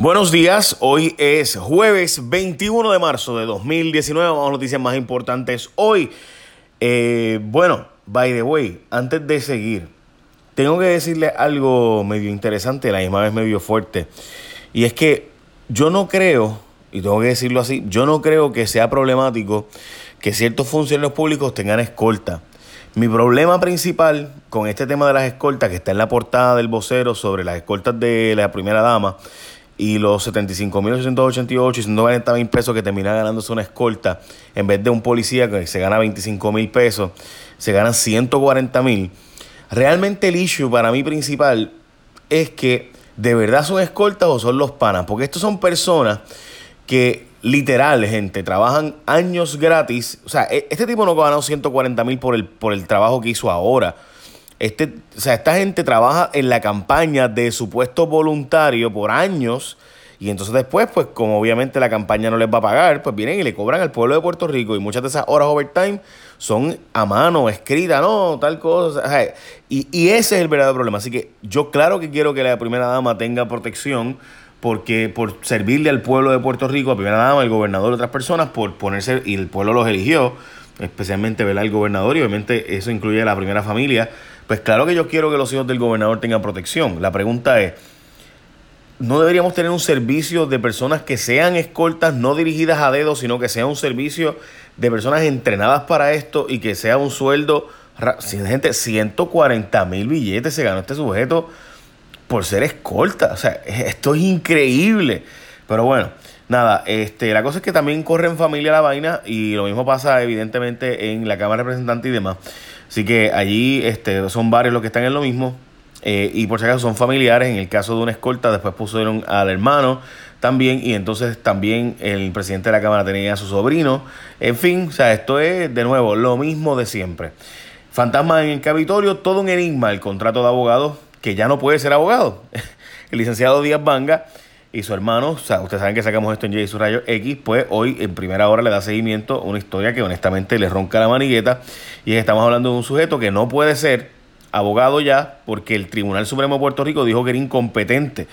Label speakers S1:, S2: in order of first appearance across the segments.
S1: Buenos días, hoy es jueves 21 de marzo de 2019, vamos a noticias más importantes hoy. Eh, bueno, by the way, antes de seguir, tengo que decirle algo medio interesante, la misma vez medio fuerte, y es que yo no creo, y tengo que decirlo así, yo no creo que sea problemático que ciertos funcionarios públicos tengan escolta. Mi problema principal con este tema de las escoltas, que está en la portada del vocero sobre las escoltas de la primera dama, y los 75.888 y 140 mil pesos que termina ganándose una escolta, en vez de un policía que se gana 25 mil pesos, se ganan 140 mil. Realmente el issue para mí principal es que de verdad son escoltas o son los panas, porque estos son personas que literal, gente, trabajan años gratis. O sea, e-, este tipo no ganado 140 mil por el, por el trabajo que hizo ahora. Este, o sea, esta gente trabaja en la campaña de supuesto voluntario por años. Y entonces después, pues como obviamente la campaña no les va a pagar, pues vienen y le cobran al pueblo de Puerto Rico. Y muchas de esas horas overtime son a mano, escritas, no, tal cosa. y, y ese es el verdadero problema. Así que yo claro que quiero que la primera dama tenga protección porque por servirle al pueblo de Puerto Rico, a primera dama, el gobernador y otras personas, por ponerse, y el pueblo los eligió, especialmente ¿verdad? el gobernador, y obviamente eso incluye a la primera familia, pues claro que yo quiero que los hijos del gobernador tengan protección. La pregunta es, ¿no deberíamos tener un servicio de personas que sean escoltas no dirigidas a dedos, sino que sea un servicio de personas entrenadas para esto y que sea un sueldo... Gente, 140 mil billetes se ganó este sujeto por ser escolta. O sea, esto es increíble. Pero bueno, nada, este, la cosa es que también corre en familia la vaina y lo mismo pasa evidentemente en la Cámara de Representantes y demás. Así que allí este, son varios los que están en lo mismo. Eh, y por si acaso son familiares. En el caso de una escolta, después pusieron al hermano también. Y entonces también el presidente de la Cámara tenía a su sobrino. En fin, o sea, esto es de nuevo lo mismo de siempre. Fantasma en el Capitolio, todo un enigma el contrato de abogado, que ya no puede ser abogado. El licenciado Díaz Banga y su hermano, o sea, ustedes saben que sacamos esto en J su rayo X, pues hoy en primera hora le da seguimiento a una historia que honestamente le ronca la manigueta. Y estamos hablando de un sujeto que no puede ser abogado ya porque el Tribunal Supremo de Puerto Rico dijo que era incompetente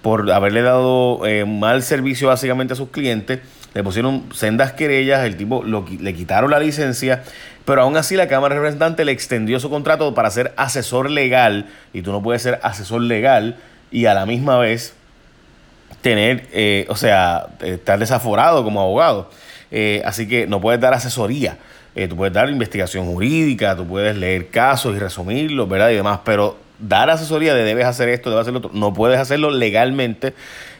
S1: por haberle dado eh, mal servicio básicamente a sus clientes, le pusieron sendas querellas, el tipo lo, le quitaron la licencia, pero aún así la Cámara de Representantes le extendió su contrato para ser asesor legal y tú no puedes ser asesor legal y a la misma vez tener, eh, o sea, estar desaforado como abogado. Eh, así que no puedes dar asesoría. Eh, tú puedes dar investigación jurídica, tú puedes leer casos y resumirlos, ¿verdad? Y demás, pero dar asesoría de debes hacer esto, debes hacer lo otro, no puedes hacerlo legalmente,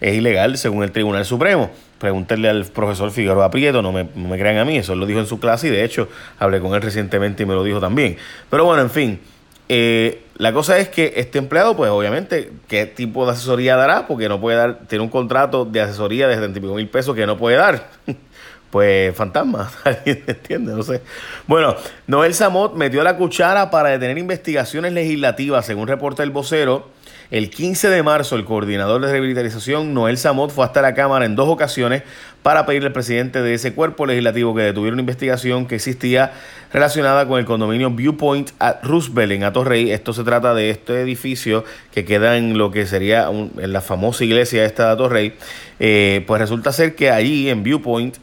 S1: es ilegal según el Tribunal Supremo. Pregúntenle al profesor Figueroa Prieto, no me, no me crean a mí, eso lo dijo en su clase y de hecho hablé con él recientemente y me lo dijo también. Pero bueno, en fin. Eh, la cosa es que este empleado, pues obviamente, ¿qué tipo de asesoría dará? Porque no puede dar, tiene un contrato de asesoría de 70 mil pesos que no puede dar. pues fantasma, ¿alguien entiende? No sé. Bueno, Noel Samot metió la cuchara para detener investigaciones legislativas, según reporta el vocero el 15 de marzo, el coordinador de rehabilitación, Noel Samot, fue hasta la Cámara en dos ocasiones para pedirle al presidente de ese cuerpo legislativo que detuviera una investigación que existía relacionada con el condominio Viewpoint at Roosevelt en Atorrey. Esto se trata de este edificio que queda en lo que sería en la famosa iglesia esta de Atorrey. Eh, pues resulta ser que allí en Viewpoint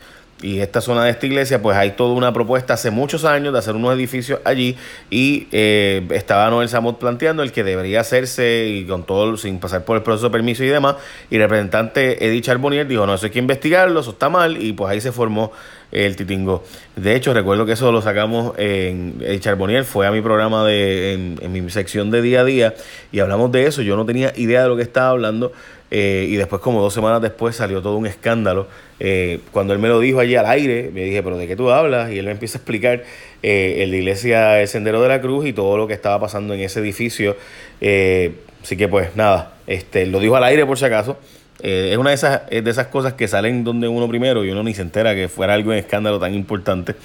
S1: y esta zona de esta iglesia, pues hay toda una propuesta hace muchos años de hacer unos edificios allí y eh, estaba Noel Samot planteando el que debería hacerse y con todo, sin pasar por el proceso de permiso y demás. Y el representante Edith Charbonnier dijo, no, eso hay que investigarlo, eso está mal y pues ahí se formó el titingo. De hecho, recuerdo que eso lo sacamos en Edith Charbonnier, fue a mi programa de, en mi sección de día a día y hablamos de eso. Yo no tenía idea de lo que estaba hablando. Eh, y después, como dos semanas después, salió todo un escándalo. Eh, cuando él me lo dijo allí al aire, me dije, ¿pero de qué tú hablas? Y él me empieza a explicar eh, el iglesia El Sendero de la Cruz y todo lo que estaba pasando en ese edificio. así que, pues nada, este, lo dijo al aire por si acaso. es una de esas, de esas cosas que salen donde uno primero y uno ni se entera que fuera algo en escándalo tan importante,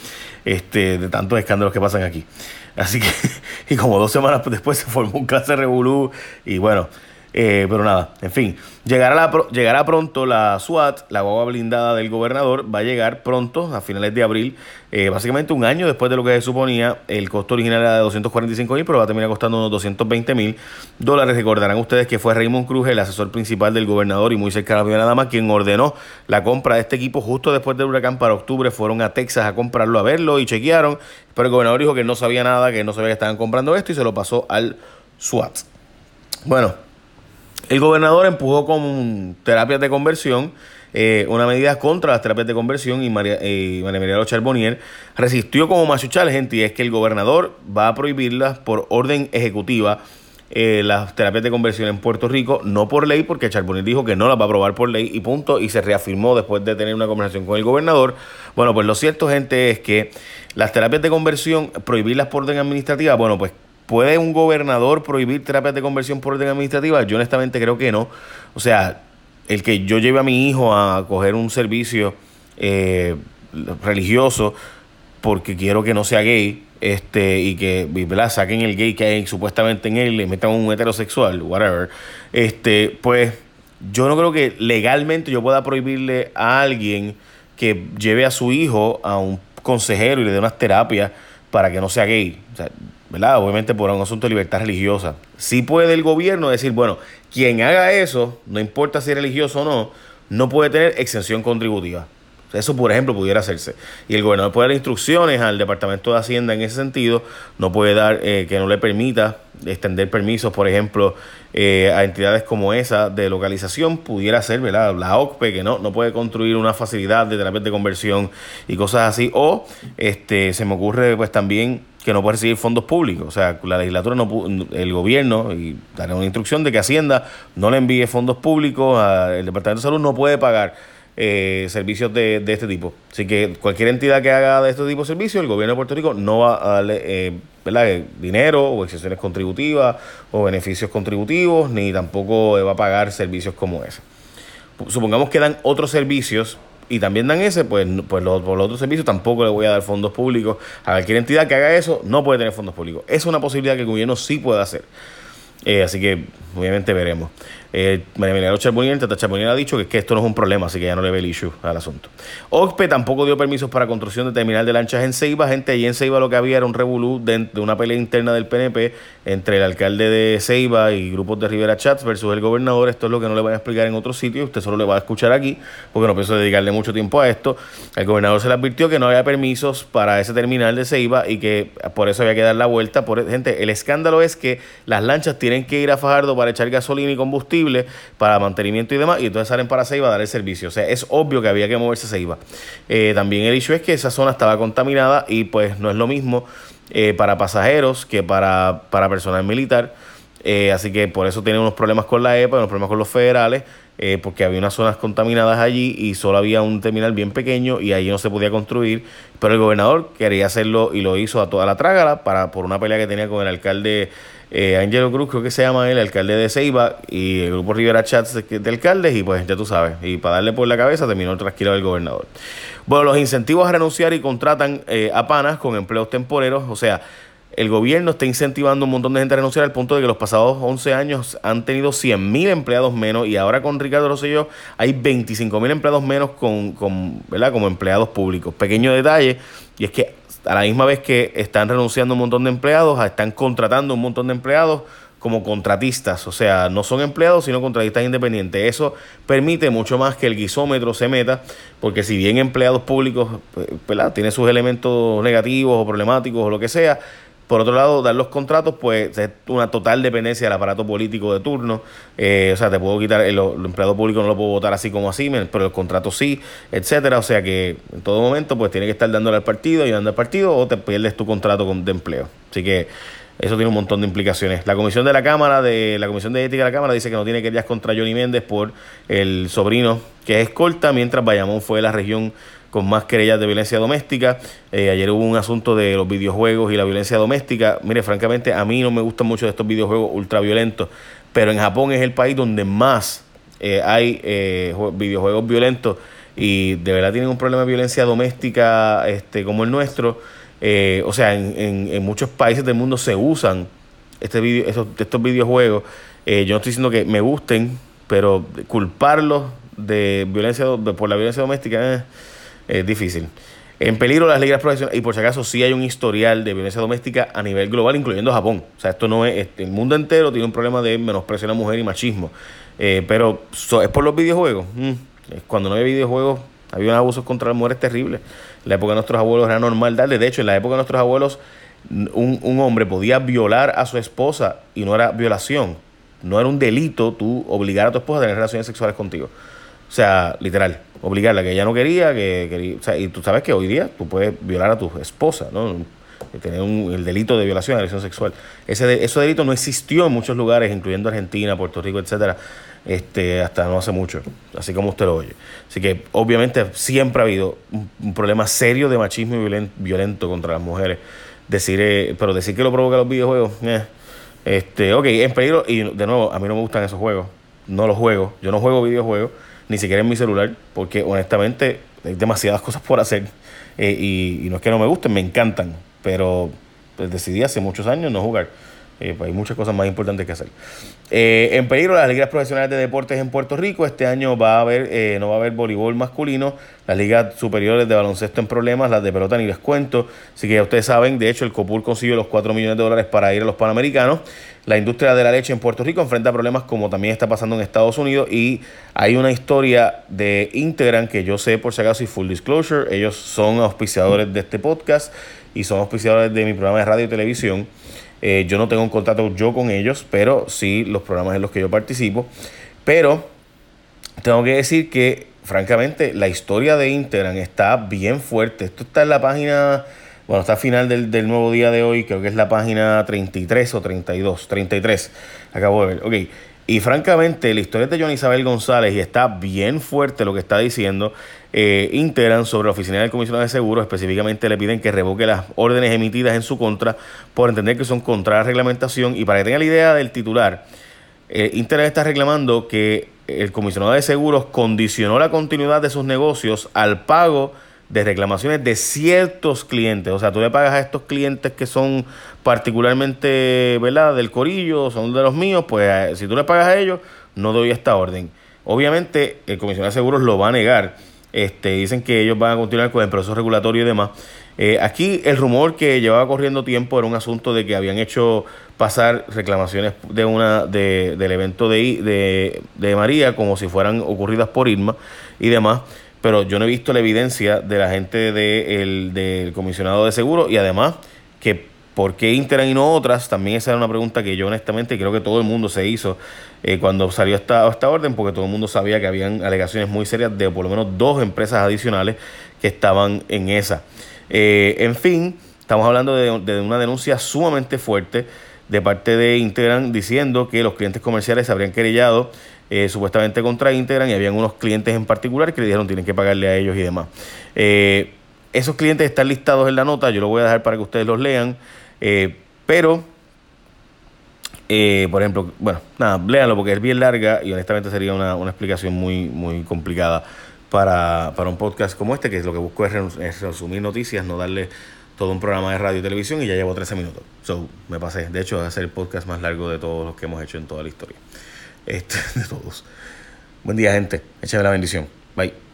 S1: este, de tantos escándalos que pasan aquí. Así que, y como dos semanas después se formó un clase revolú y bueno, Eh, pero nada, en fin, llegará, llegará pronto la SWAT, la guagua blindada del gobernador, va a llegar pronto, a finales de abril, eh, básicamente un año después de lo que se suponía. El costo original era de 245 mil, pero va a terminar costando unos 220 mil dólares. Recordarán ustedes que fue Raymond Cruz, el asesor principal del gobernador y muy cercano a la primera dama, quien ordenó la compra de este equipo justo después del huracán para octubre. Fueron a Texas a comprarlo, a verlo y chequearon, pero el gobernador dijo que no sabía nada, que no sabía que estaban comprando esto y se lo pasó al SWAT. Bueno, el gobernador empujó con terapias de conversión, eh, una medida contra las terapias de conversión y María, eh, María Charbonnier resistió como machuchal, gente, y es que el gobernador va a prohibirlas por orden ejecutiva. Eh, las terapias de conversión en Puerto Rico, no por ley, porque Charbonnier dijo que no las va a aprobar por ley y punto, y se reafirmó después de tener una conversación con el gobernador. Bueno, pues lo cierto, gente, es que las terapias de conversión, prohibirlas por orden administrativa, bueno, pues ¿Puede un gobernador prohibir terapias de conversión por orden administrativa? Yo honestamente creo que no. O sea, el que yo lleve a mi hijo a coger un servicio eh, religioso porque quiero que no sea gay este y que ¿verdad? saquen el gay que hay supuestamente en él, le metan un heterosexual, whatever. Este, pues yo no creo que legalmente yo pueda prohibirle a alguien que lleve a su hijo a un consejero y le dé unas terapias para que no sea gay. O sea, ¿verdad? Obviamente por un asunto de libertad religiosa. Sí puede el gobierno decir, bueno, quien haga eso, no importa si es religioso o no, no puede tener exención contributiva. Eso, por ejemplo, pudiera hacerse. Y el gobernador puede dar instrucciones al Departamento de Hacienda en ese sentido. No puede dar eh, que no le permita extender permisos, por ejemplo, eh, a entidades como esa de localización. Pudiera ser, ¿verdad? La OCPE, que no, no puede construir una facilidad de terapia de conversión y cosas así. O este se me ocurre, pues también que no puede recibir fondos públicos. O sea, la legislatura, no el gobierno, y daré una instrucción de que Hacienda no le envíe fondos públicos, al Departamento de Salud no puede pagar eh, servicios de, de, este tipo. Así que cualquier entidad que haga de este tipo de servicios, el gobierno de Puerto Rico no va a darle eh, ¿verdad? dinero o exenciones contributivas o beneficios contributivos, ni tampoco va a pagar servicios como ese. Supongamos que dan otros servicios y también dan ese, pues, pues los, por los otros servicios tampoco le voy a dar fondos públicos. A cualquier entidad que haga eso no puede tener fondos públicos. Es una posibilidad que el gobierno sí puede hacer. Eh, así que obviamente veremos. Eh, María Charbonnier, Tata Charbonnier ha dicho que, esto no es un problema, así que ya no le ve el issue al asunto. OCPE tampoco dio permisos para construcción de terminal de lanchas en Ceiba. Gente, allí en Ceiba lo que había era un revolú de, una pelea interna del PNP entre el alcalde de Ceiba y grupos de Rivera Chats versus el gobernador. Esto es lo que no le voy a explicar en otro sitio, usted solo le va a escuchar aquí, porque no pienso dedicarle mucho tiempo a esto. El gobernador se le advirtió que no había permisos para ese terminal de Ceiba y que por eso había que dar la vuelta. Por, gente, el escándalo es que las lanchas tienen que ir a Fajardo para echar gasolina y combustible para mantenimiento y demás, y entonces salen para Ceiba a dar el servicio. O sea, es obvio que había que moverse a Ceiba. Eh, también el hecho es que esa zona estaba contaminada y pues no es lo mismo eh, para pasajeros que para, para personal militar. Eh, así que por eso tiene unos problemas con la EPA, unos problemas con los federales, porque había unas zonas contaminadas allí y solo había un terminal bien pequeño y allí no se podía construir. Pero el gobernador quería hacerlo y lo hizo a toda la trágala para, por una pelea que tenía con el alcalde eh, Cruz, creo que se llama él, alcalde de Ceiba, y el grupo Rivera Chats de, alcaldes, y pues ya tú sabes, y para darle por la cabeza terminó el trasquilo del gobernador. Bueno, los incentivos a renunciar y contratan eh, a panas con empleos temporeros, o sea, el gobierno está incentivando un montón de gente a renunciar al punto de que los pasados 11 años han tenido 100.000 empleados menos y ahora con Ricardo Rosselló hay 25.000 empleados menos con, con, ¿verdad? como empleados públicos. Pequeño detalle, y es que a la misma vez que están renunciando un montón de empleados, están contratando un montón de empleados como contratistas, o sea, no son empleados, sino contratistas independientes. Eso permite mucho más que el guisómetro se meta, porque si bien empleados públicos, pues, ¿verdad? tiene sus elementos negativos o problemáticos o lo que sea, por otro lado, dar los contratos, pues es una total dependencia del aparato político de turno. Eh, o sea, te puedo quitar, el, empleado público no lo puedo votar así como así, pero el contrato sí, etcétera. O sea que en todo momento, pues tiene que estar dándole al partido, ayudando al partido, o te pierdes tu contrato de empleo. Así que eso tiene un montón de implicaciones. La comisión de la Cámara, de la Comisión de Ética de la Cámara, dice que no tiene querellas contra Johnny Méndez por el sobrino que es escolta, mientras Bayamón fue la región con más querellas de violencia doméstica. Eh, ayer hubo un asunto de los videojuegos y la violencia doméstica. Mire, francamente, a mí no me gustan mucho estos videojuegos ultraviolentos, pero en Japón es el país donde más eh, hay eh, videojuegos violentos y de verdad tienen un problema de violencia doméstica este, como el nuestro. o sea, en, en, muchos países del mundo se usan este video, estos, estos videojuegos Eh, yo no estoy diciendo que me gusten, pero culparlos de violencia por la violencia doméstica es difícil. En peligro las ligas profesionales, y por si acaso sí hay un historial de violencia doméstica a nivel global, incluyendo Japón. O sea, esto no es, este, el mundo entero tiene un problema de menosprecio a la mujer y machismo. Eh, pero es por los videojuegos. Mm, cuando no había videojuegos, había abusos contra las mujeres terribles. En la época de nuestros abuelos era normal darle. De hecho, en la época de nuestros abuelos, un, un hombre podía violar a su esposa y no era violación. No era un delito tú obligar a tu esposa a tener relaciones sexuales contigo. O sea, literal, obligarla, que ella no quería, que quería. O sea, y tú sabes que hoy día tú puedes violar a tu esposa, ¿no? Tener un, el delito de violación, agresión sexual. Ese, ese delito no existió en muchos lugares, incluyendo Argentina, Puerto Rico, etcétera, este, hasta no hace mucho, así como usted lo oye. Así que, obviamente, siempre ha habido un, problema serio de machismo y violento, contra las mujeres. Decir, eh, pero decir que lo provoca los videojuegos, eh, este, ok, en peligro, y de nuevo, a mí no me gustan esos juegos, no los juego, yo no juego videojuegos ni siquiera en mi celular, porque honestamente hay demasiadas cosas por hacer eh, y, no es que no me gusten, me encantan, pero pues, decidí hace muchos años no jugar. Eh, hay muchas cosas más importantes que hacer. Eh, en peligro las ligas profesionales de deportes en Puerto Rico. Este año va a haber, no va a haber voleibol masculino. Las ligas superiores de baloncesto en problemas, las de pelota ni les cuento. Así que ya ustedes saben, de hecho el COPUR consiguió los 4 millones de dólares para ir a los Panamericanos. La industria de la leche en Puerto Rico enfrenta problemas como también está pasando en Estados Unidos y hay una historia de Integran que yo sé por si acaso y full disclosure, ellos son auspiciadores de este podcast y son auspiciadores de mi programa de radio y televisión. Eh, yo no tengo un contrato yo con ellos, pero sí los programas en los que yo participo. Pero tengo que decir que, francamente, la historia de Integran está bien fuerte. Esto está en la página bueno, está al final del, del, nuevo día de hoy, creo que es la página 33 o 32, 33, acabo de ver. Ok, y francamente, la historia de Johnny Isabel González, y está bien fuerte lo que está diciendo, eh, integran sobre la oficina del comisionado de seguros, específicamente le piden que revoque las órdenes emitidas en su contra por entender que son contra la reglamentación. Y para que tenga la idea del titular, eh, Inter está reclamando que el comisionado de seguros condicionó la continuidad de sus negocios al pago de reclamaciones de ciertos clientes. O sea, tú le pagas a estos clientes que son particularmente, ¿verdad?, del corillo, son de los míos, pues eh, si tú le pagas a ellos, no doy esta orden. Obviamente, el comisionado de seguros lo va a negar. Este, dicen que ellos van a continuar con el proceso regulatorio y demás. Eh, aquí el rumor que llevaba corriendo tiempo era un asunto de que habían hecho pasar reclamaciones de una de, del evento de, de, de María como si fueran ocurridas por Irma y demás pero yo no he visto la evidencia de la gente del comisionado de seguro y además que por qué Interan y no otras, también esa era una pregunta que yo honestamente creo que todo el mundo se hizo eh, cuando salió esta, esta orden, porque todo el mundo sabía que habían alegaciones muy serias de por lo menos dos empresas adicionales que estaban en esa. Eh, en fin, estamos hablando de, de una denuncia sumamente fuerte de parte de Integran diciendo que los clientes comerciales se habrían querellado eh, supuestamente contra Integran y habían unos clientes en particular que le dijeron tienen que pagarle a ellos y demás. Eh, esos clientes están listados en la nota, yo lo voy a dejar para que ustedes los lean, eh, pero, por ejemplo, bueno, nada, léanlo porque es bien larga y honestamente sería una, explicación muy, muy complicada para, un podcast como este, que lo que busco es resumir noticias, no darle todo un programa de radio y televisión y ya llevo 13 minutos. So, me pasé. De hecho, va a ser el podcast más largo de todos los que hemos hecho en toda la historia. Este, de todos. Buen día, gente. Échame la bendición. Bye.